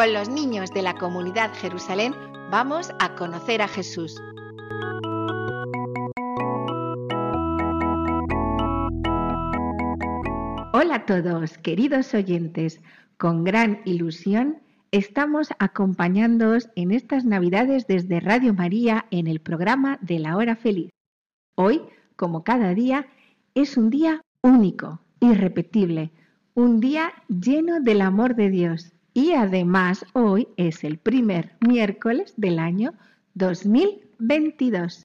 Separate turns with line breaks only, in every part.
Con los niños de la comunidad Jerusalén, vamos a conocer a Jesús. Hola a todos, queridos oyentes. Con gran ilusión estamos acompañándoos en estas Navidades desde Radio María en el programa de la Hora Feliz. Hoy, como cada día, es un día único, irrepetible, un día lleno del amor de Dios. Y además hoy es el primer miércoles del año 2022.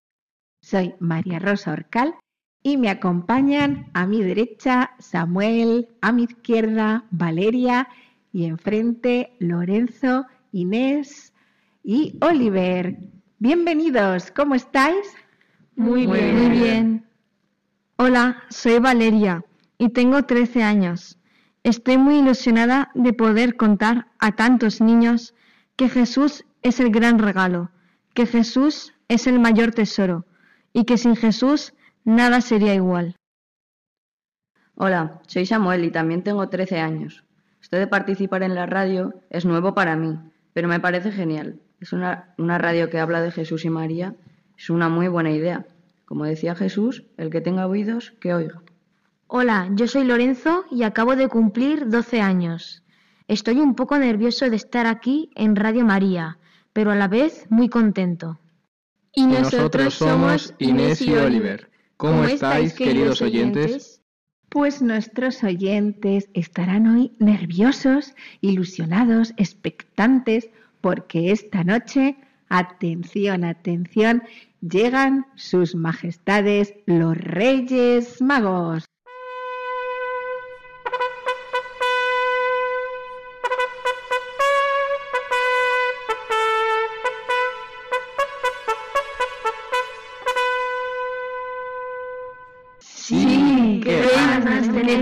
Soy María Rosa Orcal y me acompañan a mi derecha Samuel, a mi izquierda Valeria y enfrente Lorenzo, Inés y Oliver. Bienvenidos, ¿cómo estáis?
Muy bien, muy bien. Hola, soy Valeria y tengo 13 años. Estoy muy ilusionada de poder contar a tantos niños que Jesús es el gran regalo, que Jesús es el mayor tesoro y que sin Jesús nada sería igual.
Hola, soy Samuel y también tengo 13 años. Esto de participar en la radio es nuevo para mí, pero me parece genial. Es una, una radio que habla de Jesús y María. Es una muy buena idea. Como decía Jesús, el que tenga oídos, que oiga.
Hola, yo soy Lorenzo y acabo de cumplir 12 años. Estoy un poco nervioso de estar aquí en Radio María, pero a la vez muy contento.
Y
nosotros somos Inés y Oliver. ¿Cómo estáis, queridos oyentes?
Pues nuestros oyentes estarán hoy nerviosos, ilusionados, expectantes, porque esta noche, atención, atención, llegan sus majestades los Reyes Magos.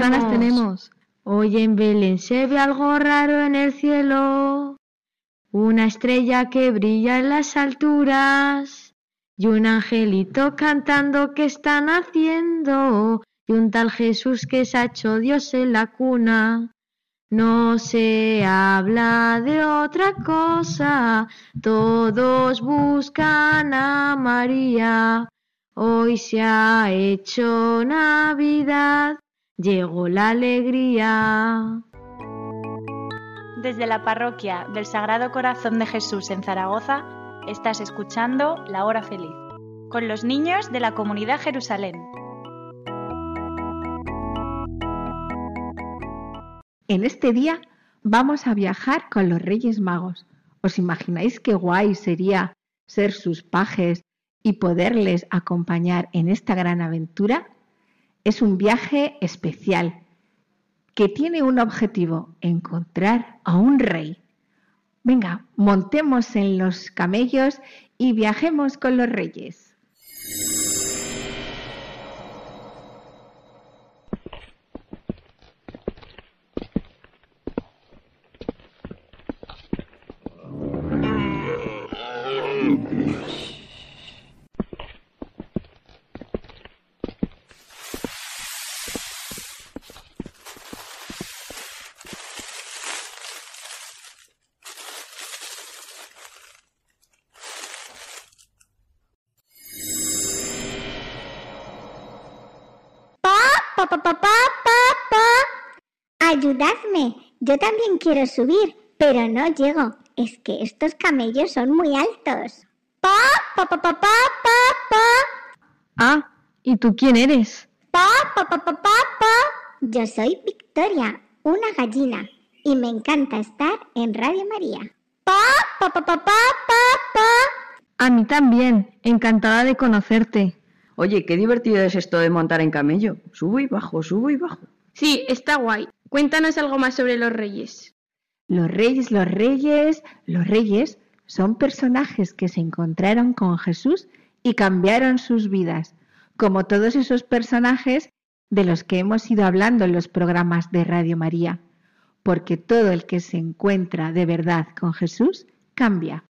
Ganas tenemos.
Hoy en Belén se ve algo raro en el cielo. Una estrella que brilla en las alturas. Y un angelito cantando que están haciendo. Y un tal Jesús que se ha hecho Dios en la cuna. No se habla de otra cosa. Todos buscan a María. Hoy se ha hecho Navidad, llegó la alegría.
Desde la parroquia del Sagrado Corazón de Jesús en Zaragoza, estás escuchando La Hora Feliz, con los niños de la comunidad Jerusalén.
En este día vamos a viajar con los Reyes Magos. ¿Os imagináis qué guay sería ser sus pajes y poderles acompañar en esta gran aventura? Es un viaje especial que tiene un objetivo, encontrar a un rey. Venga, montemos en los camellos y viajemos con los reyes.
Pa, pa, pa, pa, pa, pa. Ayudadme, yo también quiero subir, pero no llego. Es que estos camellos son muy altos. Pa, pa, pa, pa, pa, pa, pa.
Ah, ¿y tú quién eres?
Pa, pa, pa, pa, pa, pa. Yo soy Victoria, una gallina, y me encanta estar en Radio María. Pa, pa, pa, pa, pa, pa, pa.
A mí también, encantada de conocerte.
Oye, qué divertido es esto de montar en camello. Subo y bajo, subo y bajo.
Sí, está guay. Cuéntanos algo más sobre los reyes.
Los reyes, los reyes, los reyes son personajes que se encontraron con Jesús y cambiaron sus vidas, como todos esos personajes de los que hemos ido hablando en los programas de Radio María, porque todo el que se encuentra de verdad con Jesús cambia.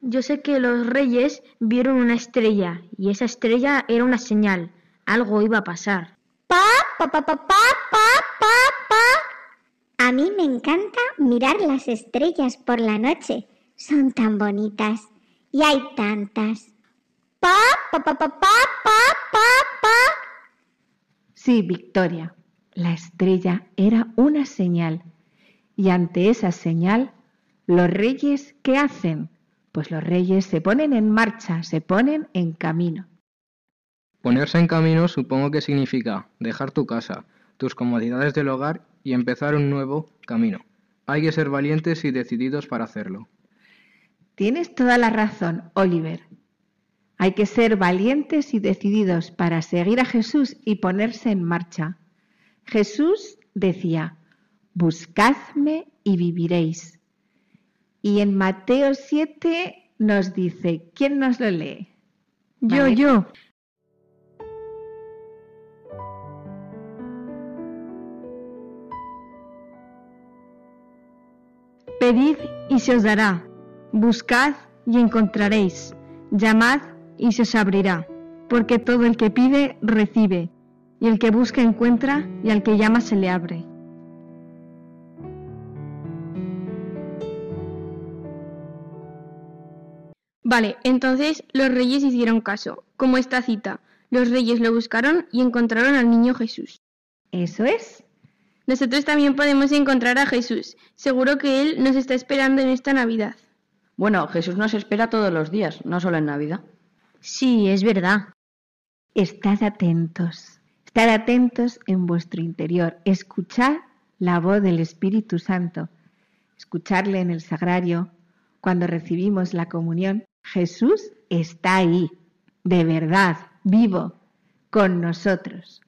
Yo sé que los reyes vieron una estrella y esa estrella era una señal. Algo iba a pasar.
Pa, pa, pa, pa, pa, pa, pa, pa. A mí me encanta mirar las estrellas por la noche. Son tan bonitas. Y hay tantas. Pa, pa, pa, pa, pa, pa, pa, pa.
Sí, Victoria, la estrella era una señal. Y ante esa señal, los reyes, ¿qué hacen? Pues los reyes se ponen en marcha, se ponen en camino.
Ponerse en camino supongo que significa dejar tu casa, tus comodidades del hogar y empezar un nuevo camino. Hay que ser valientes y decididos para hacerlo.
Tienes toda la razón, Oliver. Hay que ser valientes y decididos para seguir a Jesús y ponerse en marcha. Jesús decía, buscadme y viviréis. Y en Mateo 7 nos dice, ¿quién nos lo lee?
Yo,
Vale.
yo. Pedid y se os dará. Buscad y encontraréis. Llamad y se os abrirá. Porque todo el que pide, recibe. Y el que busca, encuentra. Y al que llama, se le abre.
Vale, entonces los reyes hicieron caso, como esta cita. Los reyes lo buscaron y encontraron al niño Jesús.
Eso es.
Nosotros también podemos encontrar a Jesús. Seguro que Él nos está esperando en esta Navidad.
Bueno, Jesús nos espera todos los días, no solo en Navidad.
Sí, es verdad.
Estad atentos. Estad atentos en vuestro interior. Escuchad la voz del Espíritu Santo. Escucharle en el sagrario. Cuando recibimos la comunión, Jesús está ahí, de verdad, vivo, con nosotros.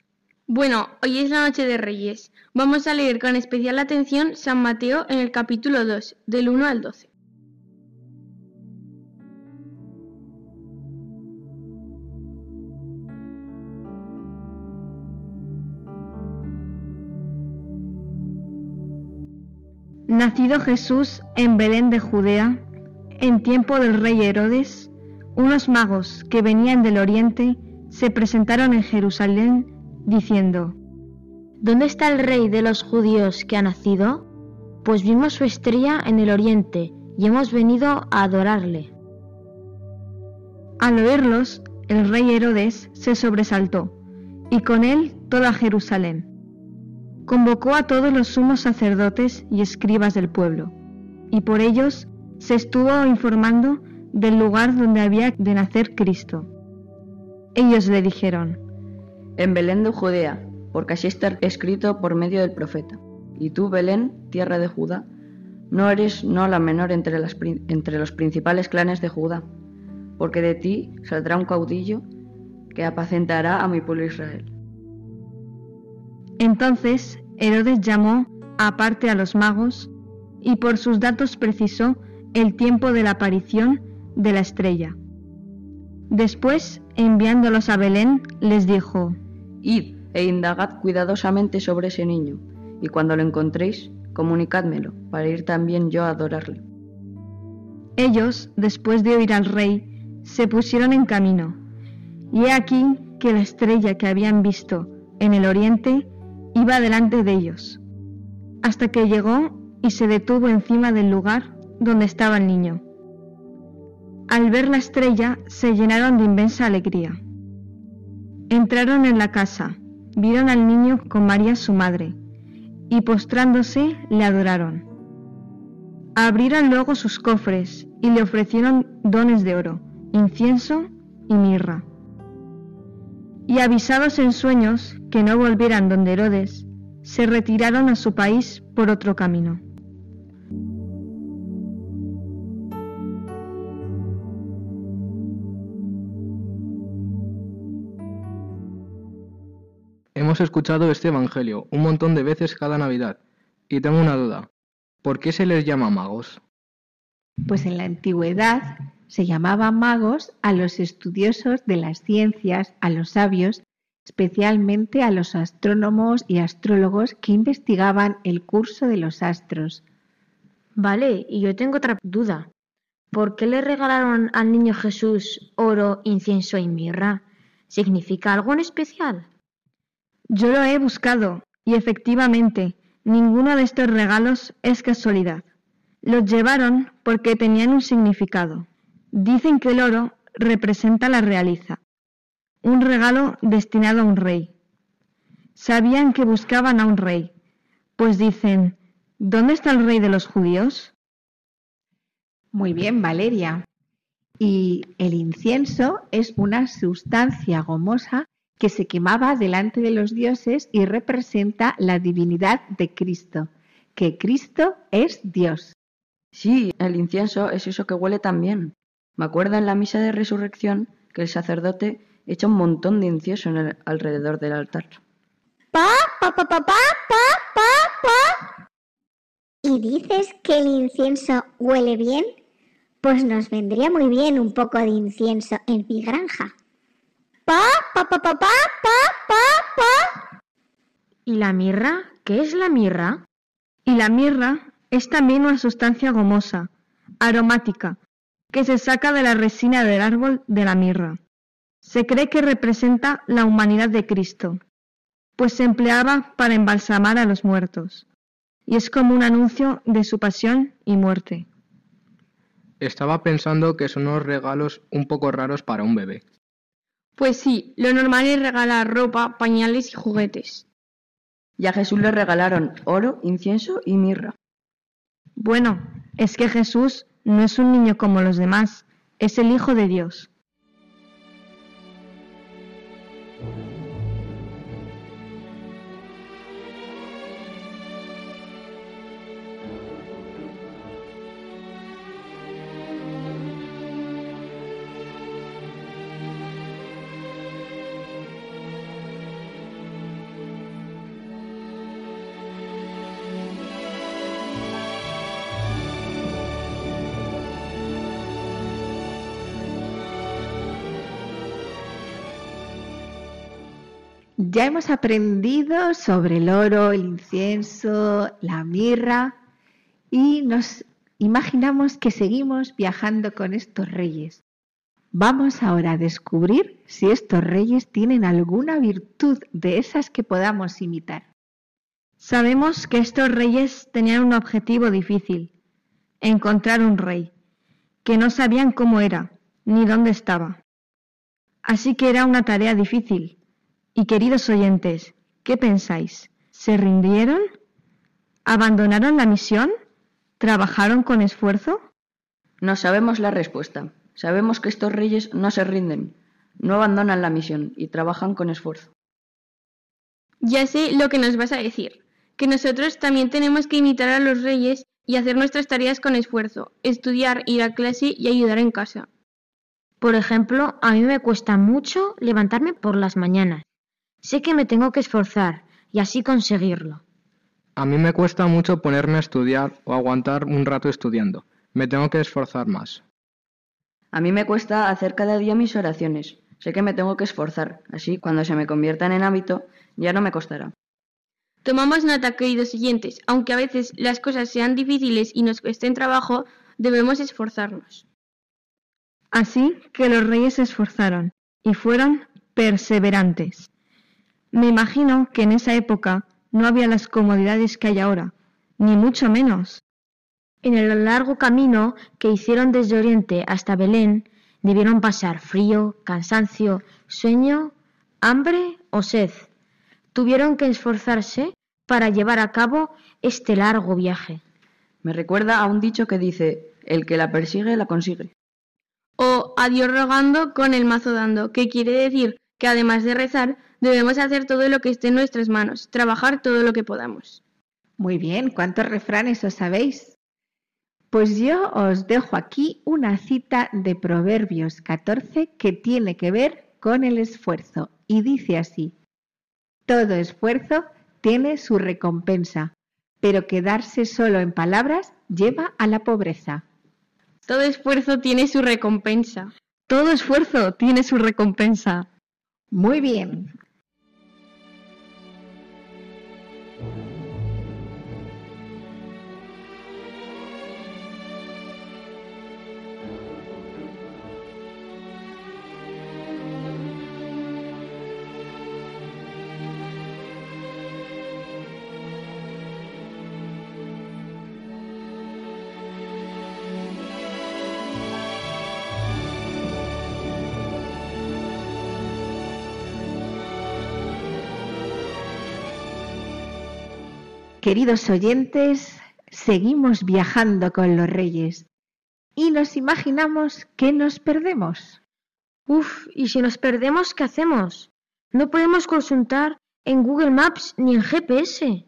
Bueno, hoy es la noche de Reyes. Vamos a leer con especial atención San Mateo en el capítulo 2, del 1 al 12.
Nacido Jesús en Belén de Judea, en tiempo del rey Herodes, unos magos que venían del oriente se presentaron en Jerusalén diciendo,
¿Dónde está el rey de los judíos que ha nacido? Pues vimos su estrella en el oriente y hemos venido a adorarle.
Al oírlos, el rey Herodes se sobresaltó, y con él toda Jerusalén. Convocó a todos los sumos sacerdotes y escribas del pueblo, y por ellos se estuvo informando del lugar donde había de nacer Cristo. Ellos le dijeron,
En Belén de Judea, porque así está escrito por medio del profeta. Y tú, Belén, tierra de Judá, no eres no la menor entre, entre los principales clanes de Judá, porque de ti saldrá un caudillo que apacentará a mi pueblo Israel.
Entonces Herodes llamó aparte a los magos y por sus datos precisó el tiempo de la aparición de la estrella. Después, enviándolos a Belén, les dijo,
Id e indagad cuidadosamente sobre ese niño, y cuando lo encontréis, comunicádmelo, para ir también yo a adorarle.
Ellos, después de oír al rey, se pusieron en camino. Y he aquí que la estrella que habían visto en el oriente iba delante de ellos, hasta que llegó y se detuvo encima del lugar donde estaba el niño. Al ver la estrella se llenaron de inmensa alegría. Entraron en la casa, vieron al niño con María su madre, y postrándose le adoraron. Abrieron luego sus cofres y le ofrecieron dones de oro, incienso y mirra. Y avisados en sueños que no volvieran donde Herodes, se retiraron a su país por otro camino.
Hemos escuchado este Evangelio un montón de veces cada Navidad y tengo una duda. ¿Por qué se les llama magos?
Pues en la antigüedad se llamaba magos a los estudiosos de las ciencias, a los sabios, especialmente a los astrónomos y astrólogos que investigaban el curso de los astros.
Vale, y yo tengo otra duda. ¿Por qué le regalaron al niño Jesús oro, incienso y mirra? ¿Significa algo en especial?
Yo lo he buscado y efectivamente ninguno de estos regalos es casualidad. Los llevaron porque tenían un significado. Dicen que el oro representa la realiza, un regalo destinado a un rey. Sabían que buscaban a un rey, pues dicen, ¿dónde está el rey de los judíos?
Muy bien, Valeria. Y el incienso es una sustancia gomosa que se quemaba delante de los dioses y representa la divinidad de Cristo, que Cristo es Dios.
Sí, el incienso es eso que huele tan bien. Me acuerdo en la misa de resurrección que el sacerdote echa un montón de incienso en el- alrededor del altar.
Pa, pa, pa, pa, pa, pa, pa, pa. ¿Y dices que el incienso huele bien? Pues nos vendría muy bien un poco de incienso en mi granja. Pa, pa, pa, pa, pa, pa, pa, pa.
¿Y la mirra? ¿Qué es la mirra?
Y la mirra es también una sustancia gomosa, aromática, que se saca de la resina del árbol de la mirra. Se cree que representa la humanidad de Cristo, pues se empleaba para embalsamar a los muertos, y es como un anuncio de su pasión y muerte.
Estaba pensando que son unos regalos un poco raros para un bebé.
Pues sí, lo normal es regalar ropa, pañales y juguetes.
Y a Jesús le regalaron oro, incienso y mirra.
Bueno, es que Jesús no es un niño como los demás, es el Hijo de Dios.
Ya hemos aprendido sobre el oro, el incienso, la mirra y nos imaginamos que seguimos viajando con estos reyes. Vamos ahora a descubrir si estos reyes tienen alguna virtud de esas que podamos imitar.
Sabemos que estos reyes tenían un objetivo difícil, encontrar un rey, que no sabían cómo era ni dónde estaba. Así que era una tarea difícil. Y queridos oyentes, ¿qué pensáis? ¿Se rindieron? ¿Abandonaron la misión? ¿Trabajaron con esfuerzo?
No sabemos la respuesta. Sabemos que estos reyes no se rinden, no abandonan la misión y trabajan con esfuerzo.
Ya sé lo que nos vas a decir, que nosotros también tenemos que imitar a los reyes y hacer nuestras tareas con esfuerzo, estudiar, ir a clase y ayudar en casa.
Por ejemplo, a mí me cuesta mucho levantarme por las mañanas. Sé que me tengo que esforzar y así conseguirlo.
A mí me cuesta mucho ponerme a estudiar o aguantar un rato estudiando. Me tengo que esforzar más.
A mí me cuesta hacer cada día mis oraciones. Sé que me tengo que esforzar, así cuando se me conviertan en hábito ya no me costará.
Tomamos nota, queridos oyentes, aunque a veces las cosas sean difíciles y nos cuesten trabajo, debemos esforzarnos.
Así que los reyes se esforzaron y fueron perseverantes. Me imagino que en esa época no había las comodidades que hay ahora, ni mucho menos.
En el largo camino que hicieron desde Oriente hasta Belén, debieron pasar frío, cansancio, sueño, hambre o sed. Tuvieron que esforzarse para llevar a cabo este largo viaje.
Me recuerda a un dicho que dice, el que la persigue la consigue.
O a Dios rogando con el mazo dando, que quiere decir que además de rezar, debemos hacer todo lo que esté en nuestras manos, trabajar todo lo que podamos.
Muy bien, ¿cuántos refranes os sabéis? Pues yo os dejo aquí una cita de Proverbios 14 que tiene que ver con el esfuerzo y dice así, todo esfuerzo tiene su recompensa, pero quedarse solo en palabras lleva a la pobreza.
Todo esfuerzo tiene su recompensa.
Todo esfuerzo tiene su recompensa.
Muy bien, Queridos oyentes, seguimos viajando con los reyes y nos imaginamos que nos perdemos.
Uf, ¿y si nos perdemos, qué hacemos? No podemos consultar en Google Maps ni en GPS.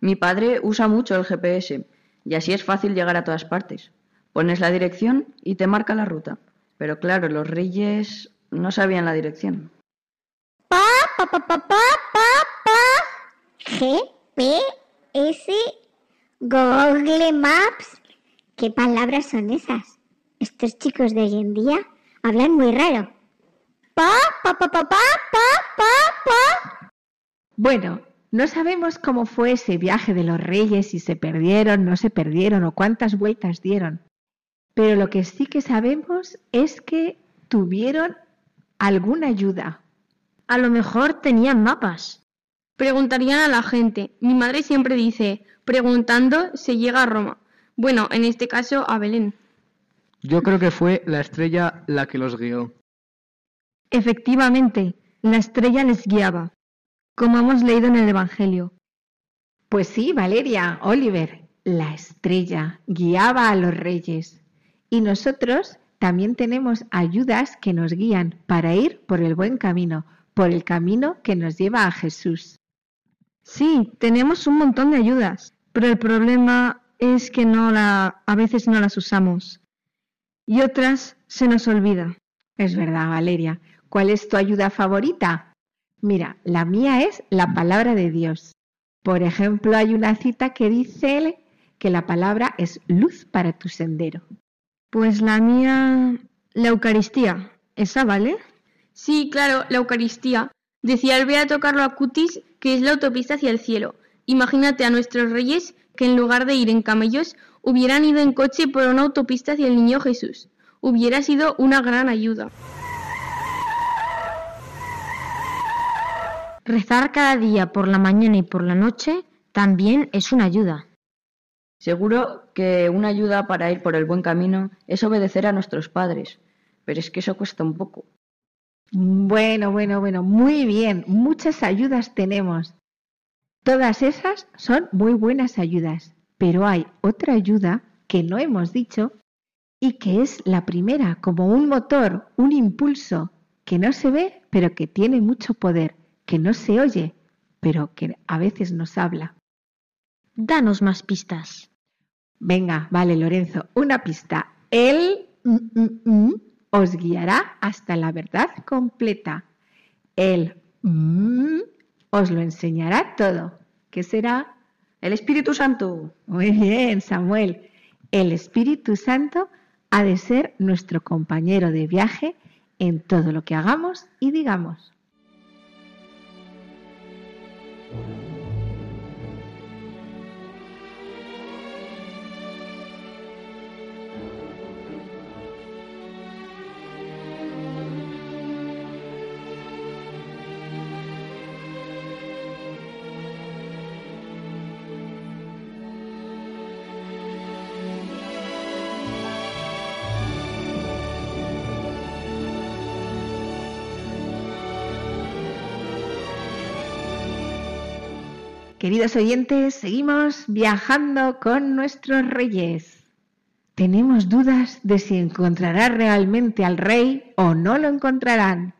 Mi padre usa mucho el GPS y así es fácil llegar a todas partes. Pones la dirección y te marca la ruta. Pero claro, los reyes no sabían la dirección.
Pa, pa, pa, pa, pa, pa, pa. G, P, S, Google Maps. ¿Qué palabras son esas? Estos chicos de hoy en día hablan muy raro. Pa, pa, pa, pa, pa, pa, pa, pa.
Bueno, no sabemos cómo fue ese viaje de los reyes, si se perdieron, no se perdieron o cuántas vueltas dieron. Pero lo que sí que sabemos es que tuvieron alguna ayuda.
A lo mejor tenían mapas.
Preguntarían a la gente. Mi madre siempre dice, preguntando se llega a Roma. Bueno, en este caso a Belén.
Yo creo que fue la estrella la que los guió.
Efectivamente, la estrella les guiaba, como hemos leído en el Evangelio.
Pues sí, Valeria, Oliver, la estrella guiaba a los reyes. Y nosotros también tenemos ayudas que nos guían para ir por el buen camino, por el camino que nos lleva a Jesús.
Sí, tenemos un montón de ayudas, pero el problema es que no la, a veces no las usamos y otras se nos olvida.
Es verdad, Valeria. ¿Cuál es tu ayuda favorita? Mira, la mía es la palabra de Dios. Por ejemplo, hay una cita que dice que la palabra es luz para tu sendero.
Pues la mía, la Eucaristía. ¿Esa vale?
Sí, claro, la Eucaristía. Decía el Beato Carlo Acutis que es la autopista hacia el cielo. Imagínate a nuestros reyes que en lugar de ir en camellos hubieran ido en coche por una autopista hacia el niño Jesús. Hubiera sido una gran ayuda.
Rezar cada día por la mañana y por la noche también es una ayuda.
Seguro que una ayuda para ir por el buen camino es obedecer a nuestros padres, pero es que eso cuesta un poco.
Bueno, bueno, bueno, muy bien. Muchas ayudas tenemos. Todas esas son muy buenas ayudas, pero hay otra ayuda que no hemos dicho y que es la primera, como un motor, un impulso que no se ve, pero que tiene mucho poder, que no se oye, pero que a veces nos habla.
Danos más pistas.
Venga, vale, Lorenzo, una pista. El mm, mm, mm os guiará hasta la verdad completa. El os lo enseñará todo. ¿Qué será?
El Espíritu Santo.
Muy bien, Samuel. El Espíritu Santo ha de ser nuestro compañero de viaje en todo lo que hagamos y digamos. Queridos oyentes, seguimos viajando con nuestros reyes. Tenemos dudas de si encontrará realmente al rey o no lo encontrarán.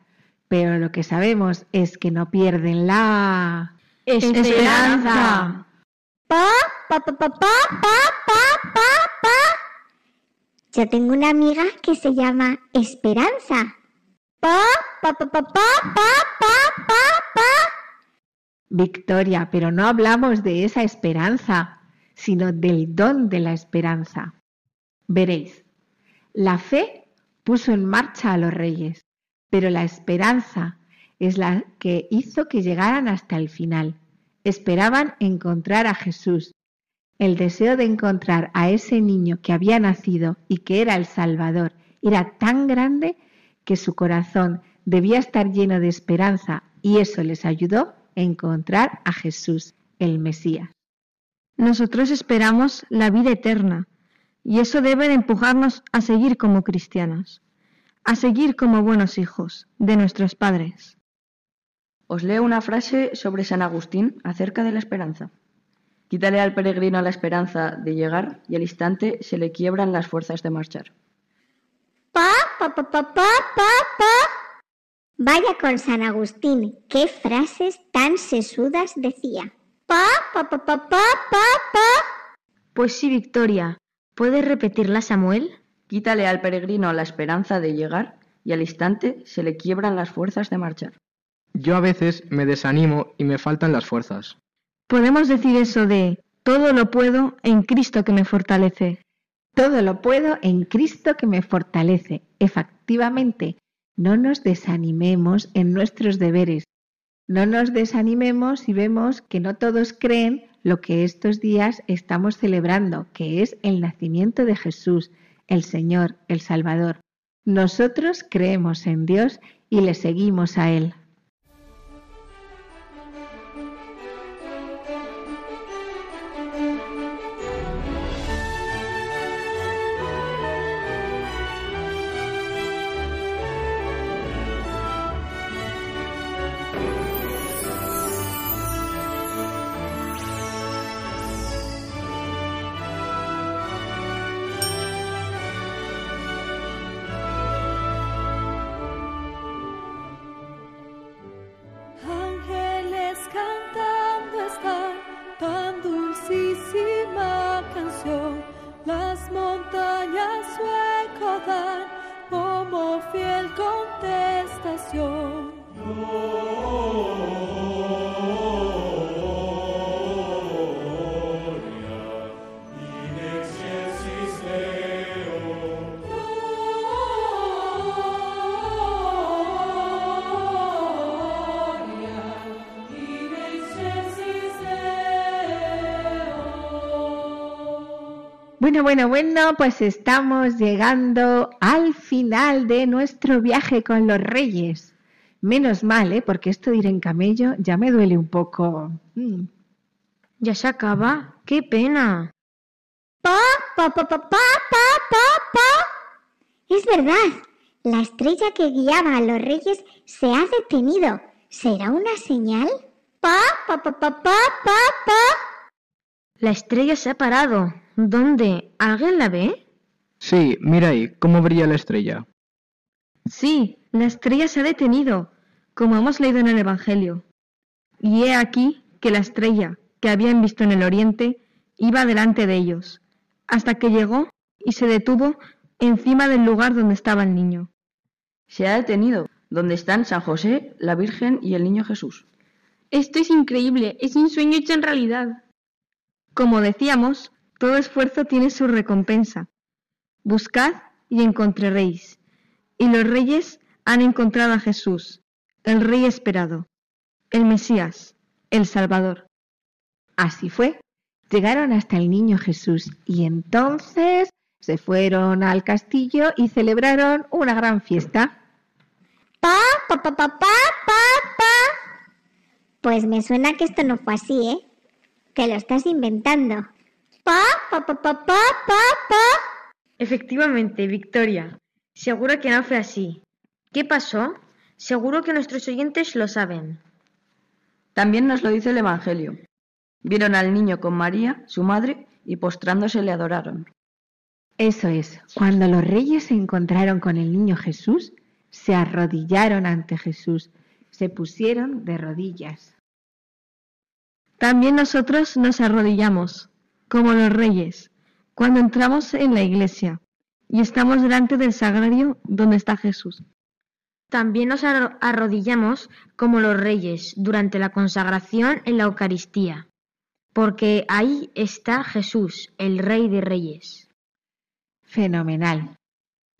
pero lo que sabemos es que no pierden la
Esperanza.
Pa, pa, pa, pa, pa, pa, pa, pa, pa. Yo tengo una amiga que se llama Esperanza. Pa, pa, pa, pa, pa, pa, pa, pa, pa.
Victoria, pero no hablamos de esa esperanza, sino del don de la esperanza. Veréis, la fe puso en marcha a los reyes, pero la esperanza es la que hizo que llegaran hasta el final. Esperaban encontrar a Jesús. El deseo de encontrar a ese niño que había nacido y que era el Salvador era tan grande que su corazón debía estar lleno de esperanza y eso les ayudó encontrar a Jesús, el Mesías.
Nosotros esperamos la vida eterna y eso debe de empujarnos a seguir como cristianos, a seguir como buenos hijos de nuestros padres.
Os leo una frase sobre San Agustín acerca de la esperanza. Quítale al peregrino la esperanza de llegar y al instante se le quiebran las fuerzas de marchar.
Pa, pa, pa, pa, pa, pa, pa. Vaya con San Agustín, qué frases tan sesudas decía. Pa, pa, pa, pa, pa, pa, pa.
Pues sí, Victoria. ¿Puedes repetirla, Samuel?
Quítale al peregrino la esperanza de llegar y al instante se le quiebran las fuerzas de marchar.
Yo a veces me desanimo y me faltan las fuerzas.
Podemos decir eso de todo lo puedo en Cristo que me fortalece.
Todo lo puedo en Cristo que me fortalece. Efectivamente, no nos desanimemos en nuestros deberes. No nos desanimemos si vemos que no todos creen lo que estos días estamos celebrando, que es el nacimiento de Jesús, el Señor, el Salvador. Nosotros creemos en Dios y le seguimos a Él. Bueno, bueno, bueno, pues estamos llegando al final de nuestro viaje con los reyes. Menos mal, ¿eh? porque esto de ir en camello ya me duele un poco. Mm.
Ya se acaba. ¡Qué pena!
Pa, pa, pa, pa, pa, pa, pa, pa. Es verdad, la estrella que guiaba a los reyes se ha detenido. ¿Será una señal? Pa, pa, pa, pa, pa, pa, pa.
La estrella se ha parado. ¿Dónde? ¿Alguien la ve?
Sí, mira ahí, cómo brilla la estrella.
Sí, la estrella se ha detenido, como hemos leído en el Evangelio. Y he aquí que la estrella que habían visto en el oriente iba delante de ellos, hasta que llegó y se detuvo encima del lugar donde estaba el niño.
Se ha detenido, donde están San José, la Virgen y el niño Jesús.
Esto es increíble, es un sueño hecho en realidad.
Como decíamos, todo esfuerzo tiene su recompensa. Buscad y encontraréis. Y los reyes han encontrado a Jesús, el Rey esperado, el Mesías, el Salvador.
Así fue. Llegaron hasta el niño Jesús y entonces se fueron al castillo y celebraron una gran fiesta.
Pa, pa, pa, pa, pa, pa. Pues me suena que esto no fue así, ¿eh? Que lo estás inventando. Pa, pa, pa, pa, pa, pa, pa.
Efectivamente, Victoria. Seguro que no fue así. ¿Qué pasó? Seguro que nuestros oyentes lo saben.
También nos lo dice el Evangelio. Vieron al niño con María, su madre, y postrándose le adoraron.
Eso es, cuando los reyes se encontraron con el niño Jesús, se arrodillaron ante Jesús, se pusieron de rodillas.
También nosotros nos arrodillamos, como los reyes, cuando entramos en la iglesia y estamos delante del sagrario donde está Jesús.
También nos arro- arrodillamos como los reyes durante la consagración en la Eucaristía, porque ahí está Jesús, el Rey de Reyes.
Fenomenal.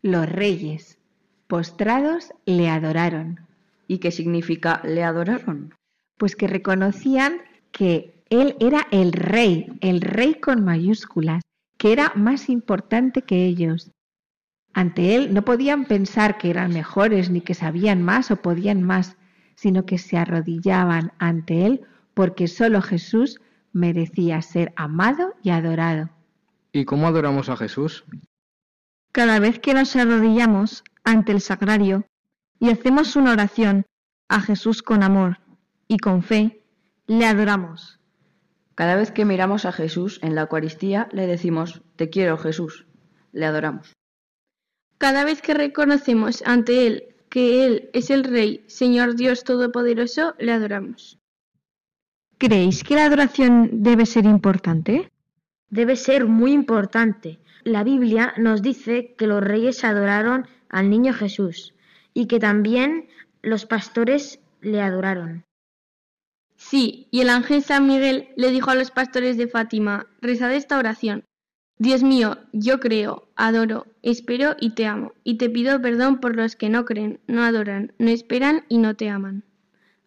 Los reyes, postrados, le adoraron.
¿Y qué significa le adoraron?
Pues que reconocían que él era el rey, el rey con mayúsculas, que era más importante que ellos. Ante él no podían pensar que eran mejores ni que sabían más o podían más, sino que se arrodillaban ante él porque solo Jesús merecía ser amado y adorado.
¿Y cómo adoramos a Jesús?
Cada vez que nos arrodillamos ante el sagrario y hacemos una oración a Jesús con amor y con fe, le adoramos.
Cada vez que miramos a Jesús en la Eucaristía le decimos, te quiero Jesús, le adoramos.
Cada vez que reconocemos ante Él que Él es el Rey, Señor Dios Todopoderoso, le adoramos.
¿Creéis que la adoración debe ser importante?
Debe ser muy importante. La Biblia nos dice que los reyes adoraron al niño Jesús y que también los pastores le adoraron.
Sí, y el ángel San Miguel le dijo a los pastores de Fátima, rezad esta oración. Dios mío, yo creo, adoro, espero y te amo, y te pido perdón por los que no creen, no adoran, no esperan y no te aman.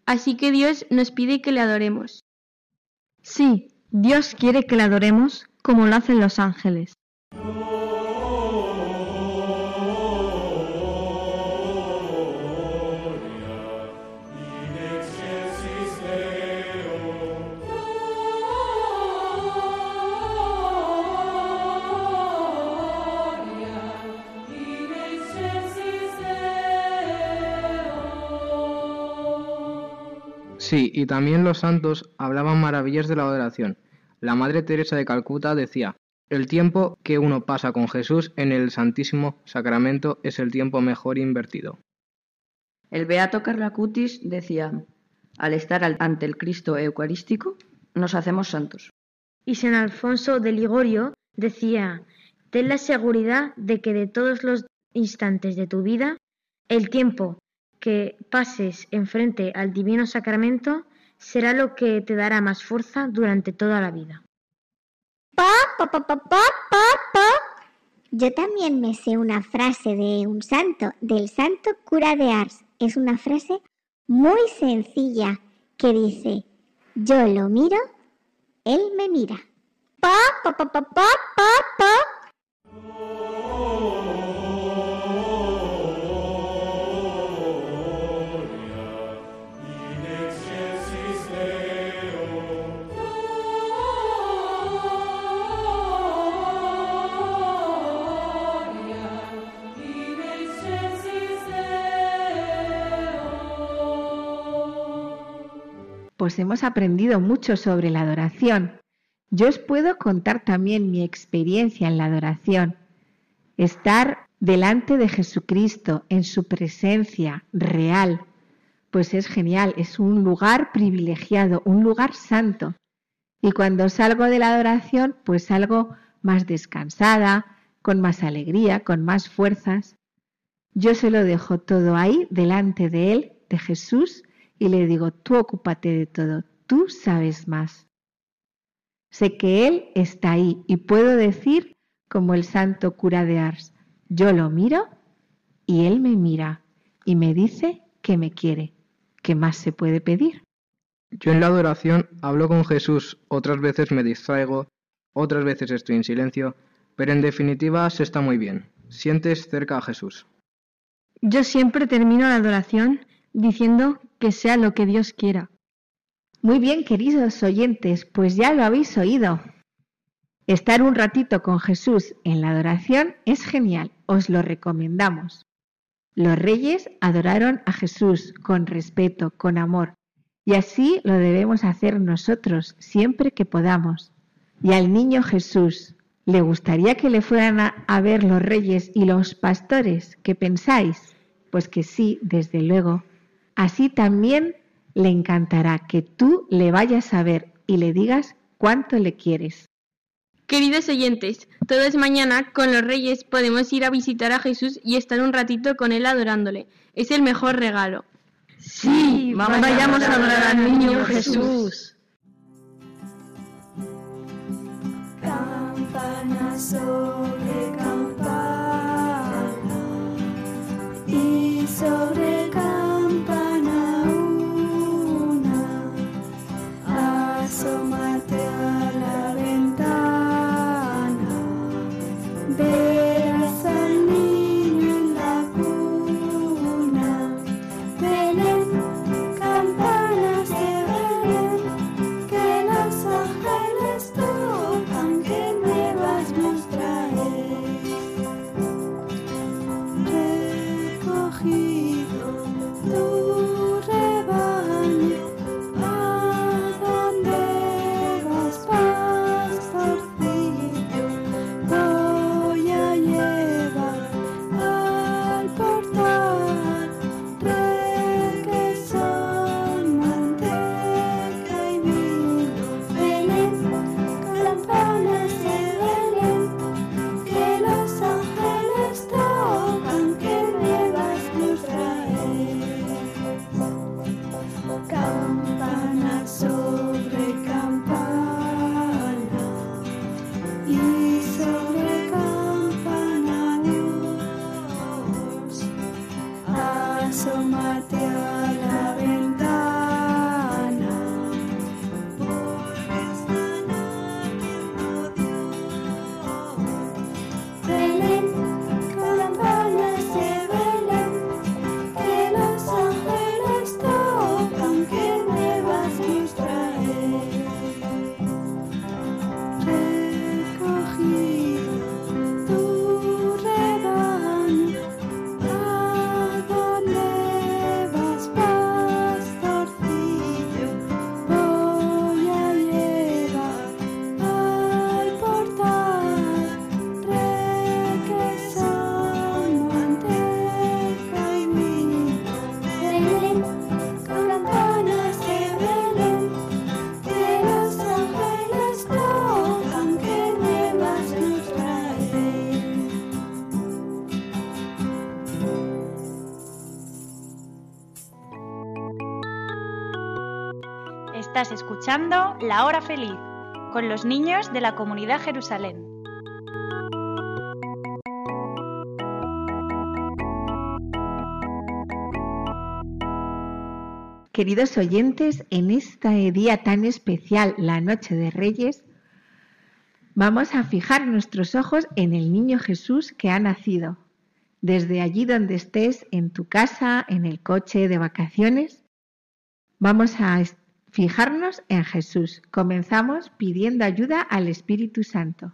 Así que Dios nos pide que le adoremos.
Sí, Dios quiere que le adoremos como lo hacen los ángeles.
Sí, y también los santos hablaban maravillas de la adoración. La Madre Teresa de Calcuta decía, el tiempo que uno pasa con Jesús en el Santísimo Sacramento es el tiempo mejor invertido.
El beato Carlacutis decía, al estar al- ante el Cristo Eucarístico, nos hacemos santos.
Y San Alfonso de Ligorio decía, ten la seguridad de que de todos los instantes de tu vida, el tiempo que pases enfrente al Divino Sacramento será lo que te dará más fuerza durante toda la vida.
Pa, pa, pa, pa, pa, pa. Yo también me sé una frase de un santo, del santo cura de Ars. Es una frase muy sencilla que dice, yo lo miro, él me mira. Pa, pa, pa, pa, pa, pa, pa.
Pues hemos aprendido mucho sobre la adoración. Yo os puedo contar también mi experiencia en la adoración. Estar delante de Jesucristo, en su presencia real, pues es genial, es un lugar privilegiado, un lugar santo. Y cuando salgo de la adoración, pues salgo más descansada, con más alegría, con más fuerzas. Yo se lo dejo todo ahí, delante de Él, de Jesús, y le digo, tú ocúpate de todo, tú sabes más. Sé que Él está ahí y puedo decir, como el santo cura de Ars, yo lo miro y Él me mira y me dice que me quiere. ¿Qué más se puede pedir?
Yo en la adoración hablo con Jesús, otras veces me distraigo, otras veces estoy en silencio, pero en definitiva se está muy bien. Sientes cerca a Jesús.
Yo siempre termino la adoración diciendo que sea lo que Dios quiera.
Muy bien, queridos oyentes, pues ya lo habéis oído. Estar un ratito con Jesús en la adoración es genial, os lo recomendamos. Los reyes adoraron a Jesús con respeto, con amor, y así lo debemos hacer nosotros siempre que podamos. Y al niño Jesús, ¿le gustaría que le fueran a, ver los reyes y los pastores? ¿Qué pensáis? Pues que sí, desde luego. Así también le encantará que tú le vayas a ver y le digas cuánto le quieres.
Queridos oyentes, todos mañana con los reyes podemos ir a visitar a Jesús y estar un ratito con él adorándole. Es el mejor regalo.
Sí, vayamos a adorar al niño Jesús.
Campana sobre campana y sobre campana La
Hora Feliz con los niños de la comunidad Jerusalén.
Queridos oyentes, en este día tan especial, la Noche de Reyes, vamos a fijar nuestros ojos en el niño Jesús que ha nacido. Desde allí donde estés, en tu casa, en el coche de vacaciones, vamos a fijarnos en Jesús. Comenzamos pidiendo ayuda al Espíritu Santo.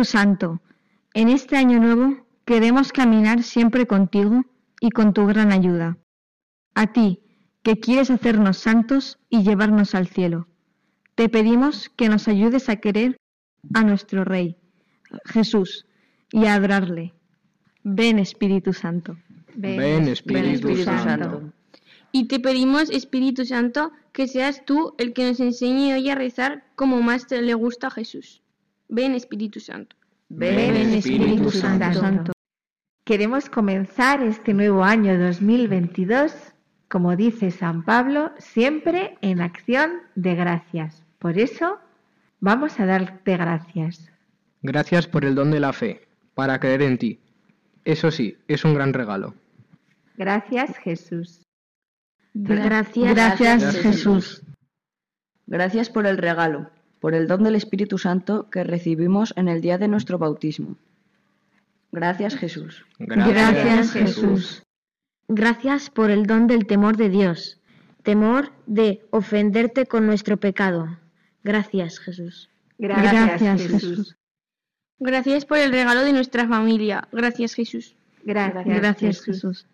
Espíritu Santo,
en este año nuevo queremos caminar siempre contigo y con tu gran ayuda. A ti, que quieres hacernos santos y llevarnos al cielo. Te pedimos que nos ayudes a querer a nuestro Rey, Jesús, y a adorarle. Ven Espíritu Santo.
Ven, Espíritu
Espíritu
Santo.
Santo.
Y te pedimos, Espíritu Santo, que seas tú el que nos enseñe hoy a rezar como más te le gusta a Jesús. Ven, Espíritu Santo.
Ven, Espíritu Santo. Queremos comenzar este nuevo año 2022, como dice San Pablo, siempre en acción de gracias. Por eso vamos a darte gracias.
Gracias por el don de la fe, para creer en ti. Eso sí, es un gran regalo.
Gracias, Jesús.
Gracias, gracias Jesús.
Gracias por el regalo, por el don del Espíritu Santo que recibimos en el día de nuestro bautismo. Gracias Jesús.
Gracias Jesús. Gracias por el don del temor de Dios, temor de ofenderte con nuestro pecado. Gracias Jesús.
Gracias, Jesús.
Gracias por el regalo de nuestra familia. Gracias, Jesús.
Gracias,
Gracias Jesús.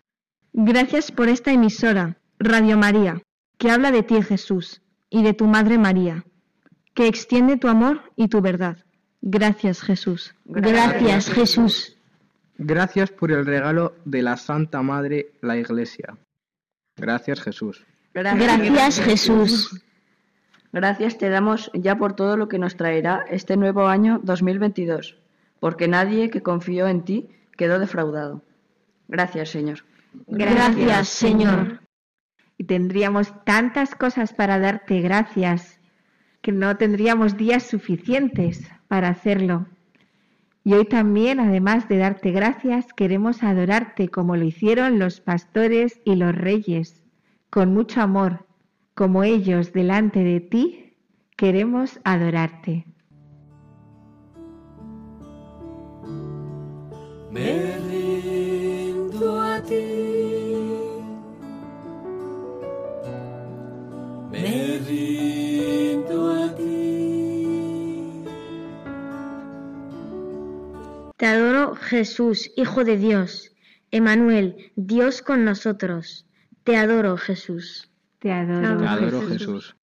Gracias por esta emisora, Radio María, que habla de ti Jesús y de tu Madre María, que extiende tu amor y tu verdad. Gracias Jesús.
Gracias,
Jesús.
Gracias por el regalo de la Santa Madre, la Iglesia. Gracias Jesús.
Gracias Jesús.
Gracias te damos ya por todo lo que nos traerá este nuevo año 2022, porque nadie que confió en ti quedó defraudado. Gracias, Señor.
Gracias Señor.
Y tendríamos tantas cosas para darte gracias que no tendríamos días suficientes para hacerlo. Y hoy también, además de darte gracias, queremos adorarte como lo hicieron los pastores y los reyes, con mucho amor, como ellos delante de ti, queremos adorarte.
Me rindo a ti. Me rindo
Te adoro Jesús, Hijo de Dios, Emanuel, Dios con nosotros. Te adoro Jesús.
Te adoro,
Te adoro Jesús.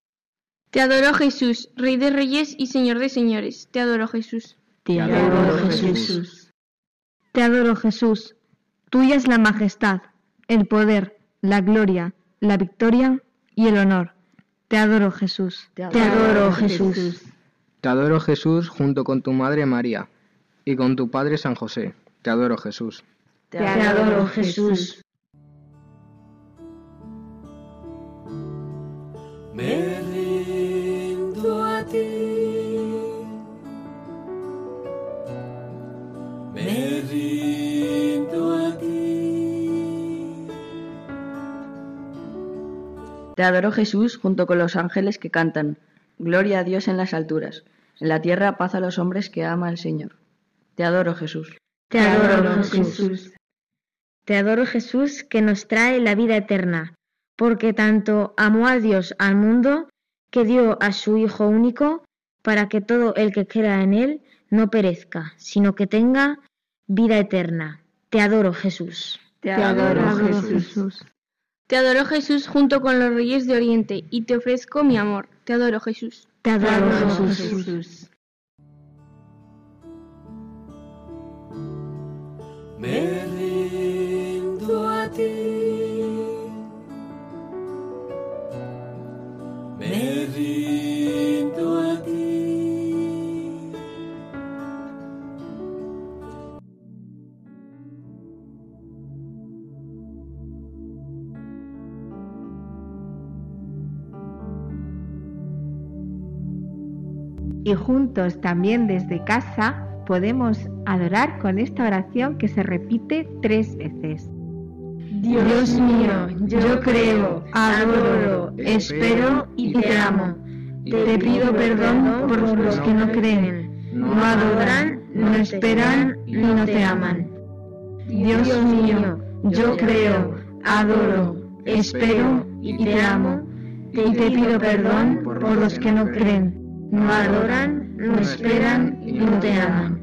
Te adoro, Jesús, Rey de Reyes y Señor de Señores. Te adoro, Jesús.
Te
adoro, Jesús.
Te adoro Jesús. Tuya es la majestad, el poder, la gloria, la victoria y el honor. Te adoro Jesús.
Te
Te adoro Jesús.
Te adoro Jesús junto con tu Madre María y con tu Padre San José. Te adoro Jesús.
Te adoro Jesús.
Me rindo a ti. Me rindo a ti.
Te adoro, Jesús, junto con los ángeles que cantan. Gloria a Dios en las alturas. En la tierra paz a los hombres que ama al Señor. Te adoro, Jesús.
Te adoro Jesús. Te adoro Jesús que nos trae la vida eterna, porque tanto amó a Dios al mundo que dio a su Hijo único para que todo el que crea en Él no perezca, sino que tenga vida eterna. Te adoro Jesús.
Te
adoro, Jesús.
Te adoro, Jesús, junto con los reyes de Oriente, y te ofrezco mi amor. Te adoro, Jesús.
Te adoro, Jesús.
Me a ti. A ti.
Y juntos también desde casa podemos adorar con esta oración que se repite tres veces.
Dios mío, yo creo, adoro, espero y te amo. Te pido perdón por los que no creen, no adoran, no esperan y no te aman. Dios mío, yo creo, adoro, espero y te amo. Y te pido perdón por los que no creen, no adoran, no esperan y no te aman.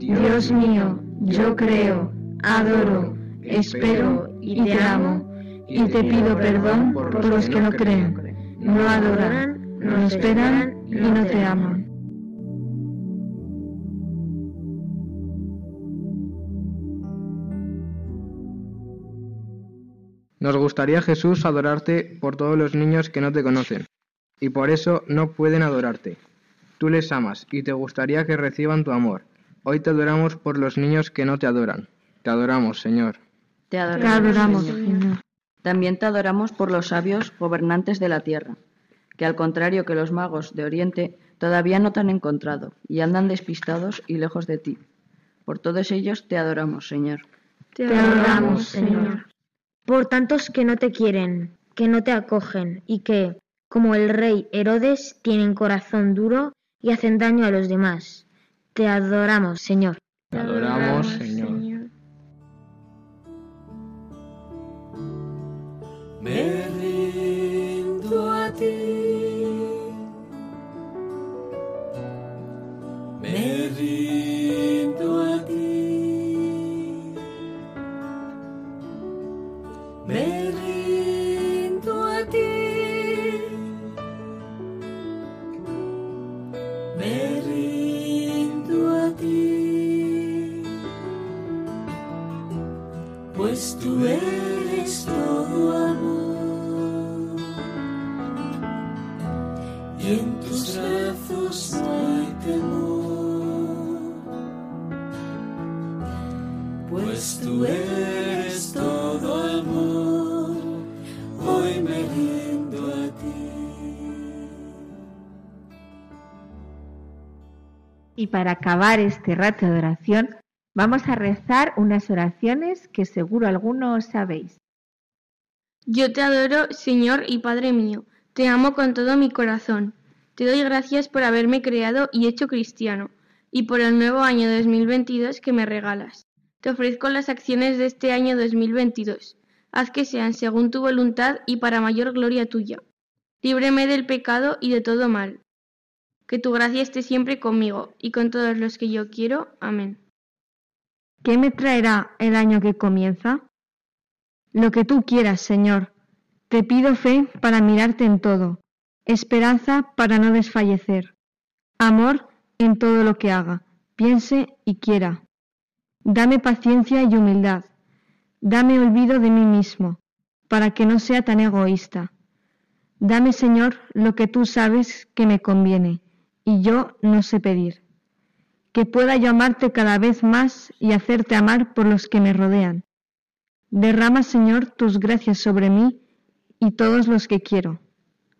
Dios mío, yo creo, adoro, espero y te amo. Y te pido perdón por los que no creen, no adoran, no esperan y no te aman.
Nos gustaría, Jesús, adorarte por todos los niños que no te conocen, y por eso no pueden adorarte. Tú les amas y te gustaría que reciban tu amor. Hoy te adoramos por los niños que no te adoran. Te adoramos, Señor.
Te
Te
adoramos,
adoramos,
Señor.
Señor.
También te adoramos por los sabios gobernantes de la tierra, que al contrario que los magos de Oriente, todavía no te han encontrado y andan despistados y lejos de ti. Por todos ellos te adoramos, Señor.
Te adoramos, Señor.
Por tantos que no te quieren, que no te acogen y que, como el rey Herodes, tienen corazón duro y hacen daño a los demás. Te adoramos, Señor.
Te adoramos, Señor.
Y
para acabar este rato de oración, vamos a rezar unas oraciones que seguro algunos sabéis.
Yo te adoro, Señor y Padre mío. Te amo con todo mi corazón. Te doy gracias por haberme creado y hecho cristiano, y por el nuevo año 2022 que me regalas. Te ofrezco las acciones de este año 2022. Haz que sean según tu voluntad y para mayor gloria tuya. Líbreme del pecado y de todo mal. Que tu gracia esté siempre conmigo y con todos los que yo quiero. Amén.
¿Qué me traerá el año que comienza? Lo que tú quieras, Señor. Te pido fe para mirarte en todo, esperanza para no desfallecer, amor en todo lo que haga, piense y quiera. Dame paciencia y humildad. Dame olvido de mí mismo, para que no sea tan egoísta. Dame, Señor, lo que tú sabes que me conviene, y yo no sé pedir. Que pueda yo amarte cada vez más y hacerte amar por los que me rodean. Derrama, Señor, tus gracias sobre mí y todos los que quiero.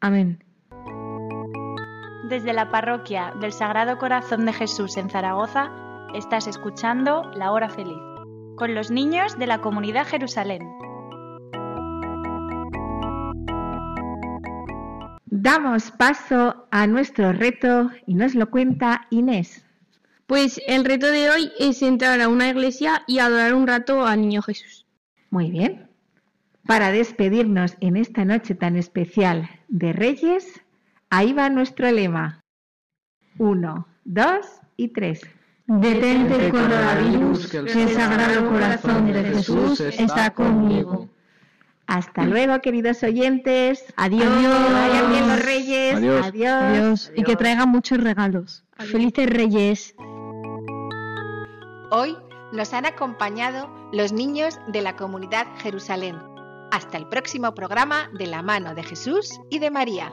Amén.
Desde la parroquia del Sagrado Corazón de Jesús en Zaragoza, estás escuchando La Hora Feliz, con los niños de la comunidad Jerusalén.
Damos paso a nuestro reto y nos lo cuenta Inés.
Pues el reto de hoy es entrar a una iglesia y adorar un rato al Niño Jesús.
Muy bien. Para despedirnos en esta noche tan especial de Reyes, ahí va nuestro lema. Uno, dos y tres.
Detente el coronavirus, que el Sagrado Corazón de Jesús está conmigo.
Hasta luego, queridos oyentes.
Adiós.
Que vayan bien los Reyes.
Adiós.
Adiós.
Adiós. Y que traigan muchos regalos. Felices Reyes.
Hoy nos han acompañado los niños de la comunidad Jerusalén. Hasta el próximo programa de la mano de Jesús y de María.